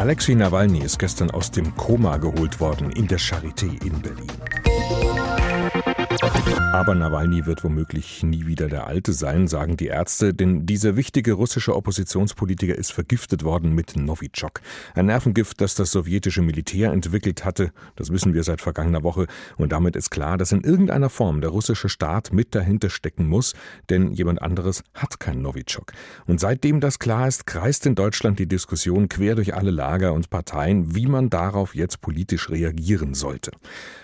Alexei Nawalny ist gestern aus dem Koma geholt worden in der Charité in Berlin. Aber Nawalny wird womöglich nie wieder der Alte sein, sagen die Ärzte, denn dieser wichtige russische Oppositionspolitiker ist vergiftet worden mit Novichok. Ein Nervengift, das das sowjetische Militär entwickelt hatte, das wissen wir seit vergangener Woche. Und damit ist klar, dass in irgendeiner Form der russische Staat mit dahinter stecken muss, denn jemand anderes hat kein Novichok. Und seitdem das klar ist, kreist in Deutschland die Diskussion quer durch alle Lager und Parteien, wie man darauf jetzt politisch reagieren sollte.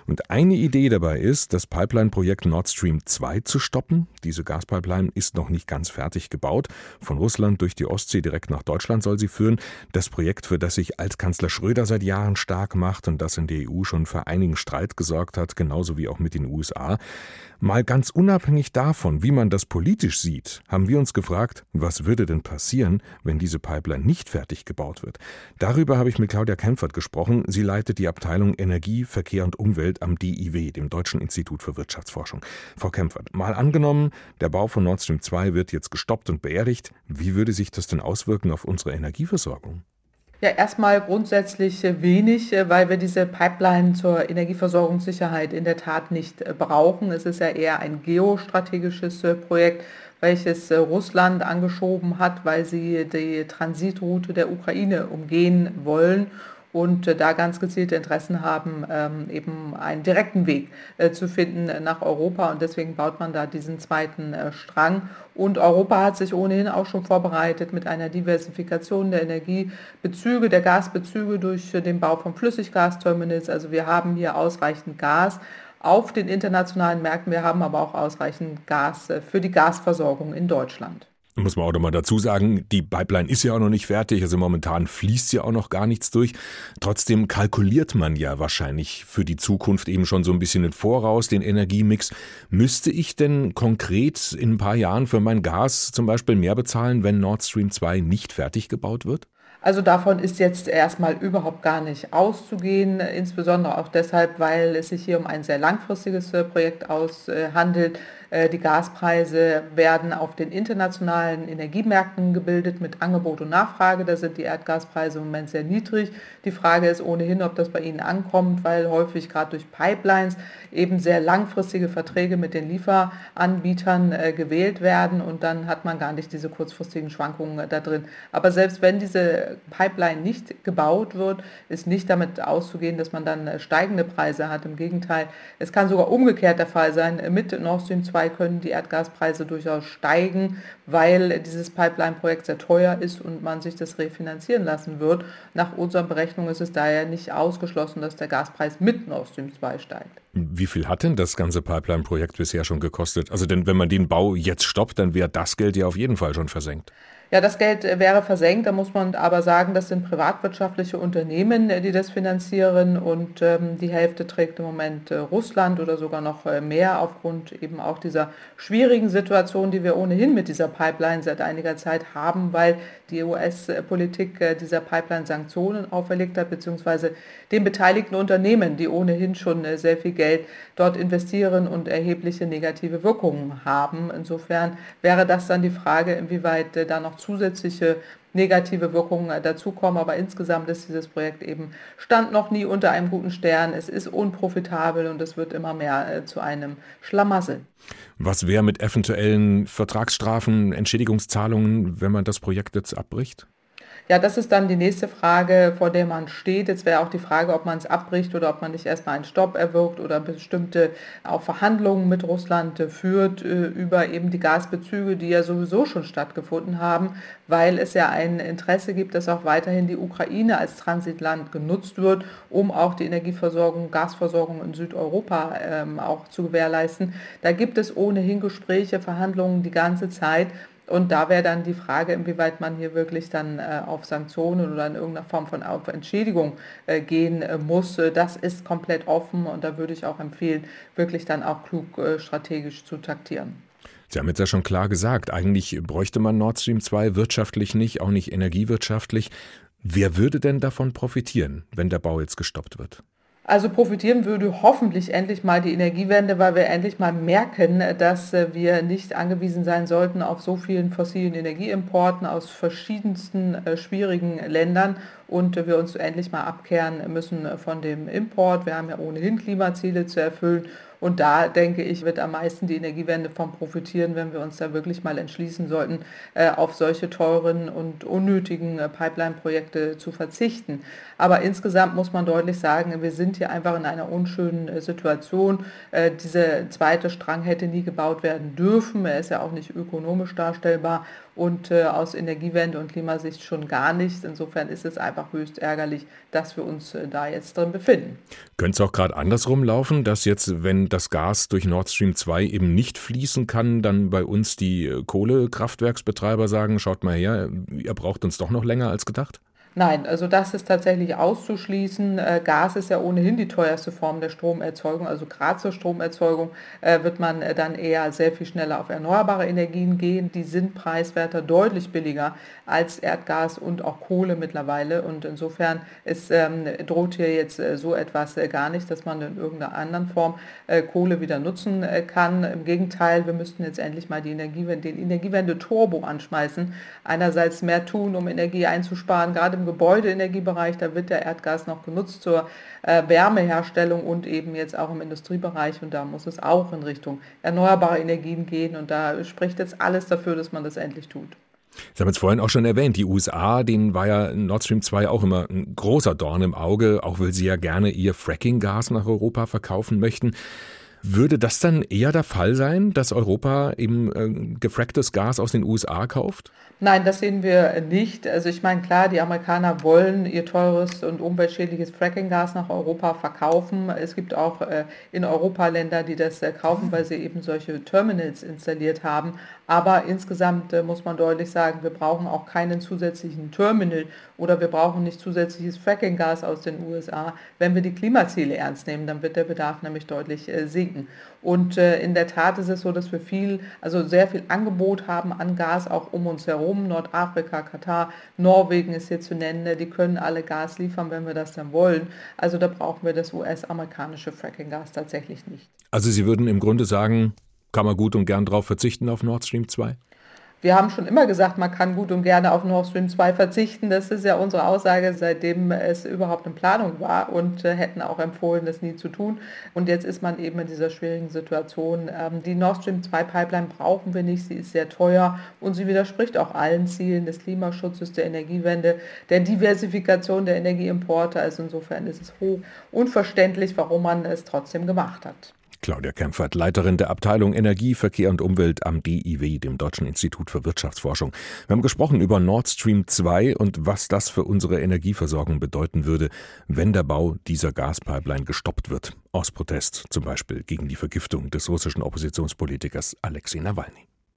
Und eine Idee dabei ist, das Pipeline-Projekt Nord Stream 2 zu stoppen. Diese Gaspipeline ist noch nicht ganz fertig gebaut. Von Russland durch die Ostsee direkt nach Deutschland soll sie führen. Das Projekt, für das sich Altkanzler Schröder seit Jahren stark macht und das in der EU schon für einigen Streit gesorgt hat, genauso wie auch mit den USA. Mal ganz unabhängig davon, wie man das politisch sieht, haben wir uns gefragt, was würde denn passieren, wenn diese Pipeline nicht fertig gebaut wird? Darüber habe ich mit Claudia Kempfert gesprochen. Sie leitet die Abteilung Energie, Verkehr und Umwelt am DIW, dem Deutschen Institut für Wirtschaftsforschung. Frau Kempfert, mal angenommen, der Bau von Nord Stream 2 wird jetzt gestoppt und beerdigt. Wie würde sich das denn auswirken auf unsere Energieversorgung? Ja, erstmal grundsätzlich wenig, weil wir diese Pipeline zur Energieversorgungssicherheit in der Tat nicht brauchen. Es ist ja eher ein geostrategisches Projekt, welches Russland angeschoben hat, weil sie die Transitroute der Ukraine umgehen wollen und da ganz gezielte Interessen haben, ähm, eben einen direkten Weg äh, zu finden nach Europa. Und deswegen baut man da diesen zweiten äh, Strang. Und Europa hat sich ohnehin auch schon vorbereitet mit einer Diversifikation der Energiebezüge, der Gasbezüge durch den Bau von Flüssiggasterminals. Also wir haben hier ausreichend Gas auf den internationalen Märkten. Wir haben aber auch ausreichend Gas äh, für die Gasversorgung in Deutschland. Muss man auch nochmal dazu sagen, die Pipeline ist ja auch noch nicht fertig, also momentan fließt ja auch noch gar nichts durch. Trotzdem kalkuliert man ja wahrscheinlich für die Zukunft eben schon so ein bisschen im Voraus den Energiemix. Müsste ich denn konkret in ein paar Jahren für mein Gas zum Beispiel mehr bezahlen, wenn Nord Stream 2 nicht fertig gebaut wird? Also davon ist jetzt erstmal überhaupt gar nicht auszugehen, insbesondere auch deshalb, weil es sich hier um ein sehr langfristiges Projekt aushandelt. Äh, die Gaspreise werden auf den internationalen Energiemärkten gebildet mit Angebot und Nachfrage. Da sind die Erdgaspreise im Moment sehr niedrig. Die Frage ist ohnehin, ob das bei Ihnen ankommt, weil häufig gerade durch Pipelines eben sehr langfristige Verträge mit den Lieferanbietern äh, gewählt werden und dann hat man gar nicht diese kurzfristigen Schwankungen äh, da drin. Aber selbst wenn diese Pipeline nicht gebaut wird, ist nicht damit auszugehen, dass man dann steigende Preise hat. Im Gegenteil, es kann sogar umgekehrt der Fall sein. Mit Nord Stream 2 2 können die Erdgaspreise durchaus steigen, weil dieses Pipeline-Projekt sehr teuer ist und man sich das refinanzieren lassen wird. Nach unseren Berechnungen ist es daher nicht ausgeschlossen, dass der Gaspreis mit Nord Stream 2 steigt. Wie viel hat denn das ganze Pipeline-Projekt bisher schon gekostet? Also denn wenn man den Bau jetzt stoppt, dann wäre das Geld ja auf jeden Fall schon versenkt. Ja, das Geld äh, wäre versenkt. Da muss man aber sagen, das sind privatwirtschaftliche Unternehmen, äh, die das finanzieren und ähm, die Hälfte trägt im Moment äh, Russland oder sogar noch äh, mehr aufgrund eben auch dieser schwierigen Situation, die wir ohnehin mit dieser Pipeline seit einiger Zeit haben, weil die US-Politik äh, dieser Pipeline Sanktionen auferlegt hat, beziehungsweise den beteiligten Unternehmen, die ohnehin schon äh, sehr viel Geld dort investieren und erhebliche negative Wirkungen haben. Insofern wäre das dann die Frage, inwieweit da noch zusätzliche negative Wirkungen dazukommen. Aber insgesamt ist dieses Projekt eben stand noch nie unter einem guten Stern. Es ist unprofitabel und es wird immer mehr äh, zu einem Schlamassel. Was wäre mit eventuellen Vertragsstrafen, Entschädigungszahlungen, wenn man das Projekt jetzt abbricht? Ja, das ist dann die nächste Frage, vor der man steht. Jetzt wäre auch die Frage, ob man es abbricht oder ob man nicht erstmal einen Stopp erwirkt oder bestimmte auch Verhandlungen mit Russland führt äh, über eben die Gasbezüge, die ja sowieso schon stattgefunden haben, weil es ja ein Interesse gibt, dass auch weiterhin die Ukraine als Transitland genutzt wird, um auch die Energieversorgung, Gasversorgung in Südeuropa ähm, auch zu gewährleisten. Da gibt es ohnehin Gespräche, Verhandlungen die ganze Zeit. Und da wäre dann die Frage, inwieweit man hier wirklich dann äh, auf Sanktionen oder in irgendeiner Form von auf Entschädigung äh, gehen äh, muss. Das ist komplett offen und da würde ich auch empfehlen, wirklich dann auch klug äh, strategisch zu taktieren. Sie haben jetzt ja schon klar gesagt, eigentlich bräuchte man Nord Stream 2 wirtschaftlich nicht, auch nicht energiewirtschaftlich. Wer würde denn davon profitieren, wenn der Bau jetzt gestoppt wird? Also profitieren würde hoffentlich endlich mal die Energiewende, weil wir endlich mal merken, dass äh, wir nicht angewiesen sein sollten auf so vielen fossilen Energieimporten aus verschiedensten äh, schwierigen Ländern und wir uns endlich mal abkehren müssen von dem Import. Wir haben ja ohnehin Klimaziele zu erfüllen und da denke ich, wird am meisten die Energiewende von profitieren, wenn wir uns da wirklich mal entschließen sollten, äh, auf solche teuren und unnötigen äh, Pipeline-Projekte zu verzichten. Aber insgesamt muss man deutlich sagen, wir sind hier einfach in einer unschönen äh, Situation. Dieser zweite Strang hätte nie gebaut werden dürfen. Er ist ja auch nicht ökonomisch darstellbar und aus Energiewende und Klimasicht schon gar nicht. Insofern ist es einfach höchst ärgerlich, dass wir uns da jetzt drin befinden. Könnte es auch gerade andersrum laufen, dass jetzt, wenn das Gas durch Nord Stream 2 eben nicht fließen kann, dann bei uns die äh, Kohlekraftwerksbetreiber sagen, schaut mal her, ihr braucht uns doch noch länger als gedacht? Nein, also das ist tatsächlich auszuschließen. Äh, Gas ist ja ohnehin die teuerste Form der Stromerzeugung. Also gerade zur Stromerzeugung äh, wird man äh, dann eher sehr viel schneller auf erneuerbare Energien gehen. Die sind preiswerter, deutlich billiger als Erdgas und auch Kohle mittlerweile. Und insofern ist, ähm, droht hier jetzt so etwas gar nicht, dass man in irgendeiner anderen Form Kohle wieder nutzen kann. Im Gegenteil, wir müssten jetzt endlich mal die Energiewende, den Energiewende-Turbo anschmeißen. Einerseits mehr tun, um Energie einzusparen, gerade im Gebäudeenergiebereich, da wird der Erdgas noch genutzt zur äh, Wärmeherstellung und eben jetzt auch im Industriebereich und da muss es auch in Richtung erneuerbare Energien gehen und da spricht jetzt alles dafür, dass man das endlich tut. Sie haben es vorhin auch schon erwähnt, die USA, denen war ja Nord Stream 2 auch immer ein großer Dorn im Auge, auch weil sie ja gerne ihr Fracking-Gas nach Europa verkaufen möchten. Würde das dann eher der Fall sein, dass Europa eben äh, gefracktes Gas aus den USA kauft? Nein, das sehen wir nicht. Also ich meine, klar, die Amerikaner wollen ihr teures und umweltschädliches Fracking-Gas nach Europa verkaufen. Es gibt auch äh, in Europa Länder, die das äh, kaufen, weil sie eben solche Terminals installiert haben. Aber insgesamt äh, muss man deutlich sagen, wir brauchen auch keinen zusätzlichen Terminal oder wir brauchen nicht zusätzliches Fracking-Gas aus den USA. Wenn wir die Klimaziele ernst nehmen, dann wird der Bedarf nämlich deutlich äh, sinken. Und äh, in der Tat ist es so, dass wir viel, also sehr viel Angebot haben an Gas auch um uns herum. Nordafrika, Katar, Norwegen ist hier zu nennen. Die können alle Gas liefern, wenn wir das dann wollen. Also da brauchen wir das US-amerikanische Fracking-Gas tatsächlich nicht. Also Sie würden im Grunde sagen, kann man gut und gern darauf verzichten auf Nord Stream 2? Wir haben schon immer gesagt, man kann gut und gerne auf Nord Stream 2 verzichten. Das ist ja unsere Aussage, seitdem es überhaupt in Planung war und äh, hätten auch empfohlen, das nie zu tun. Und jetzt ist man eben in dieser schwierigen Situation. Ähm, die Nord Stream 2 Pipeline brauchen wir nicht, sie ist sehr teuer und sie widerspricht auch allen Zielen des Klimaschutzes, der Energiewende, der Diversifikation der Energieimporte. Also insofern ist es hoch unverständlich, warum man es trotzdem gemacht hat. Claudia Kempfert, Leiterin der Abteilung Energie, Verkehr und Umwelt am DIW, dem Deutschen Institut für Wirtschaftsforschung. Wir haben gesprochen über Nord Stream 2 und was das für unsere Energieversorgung bedeuten würde, wenn der Bau dieser Gaspipeline gestoppt wird. Aus Protest zum Beispiel gegen die Vergiftung des russischen Oppositionspolitikers Alexei Nawalny.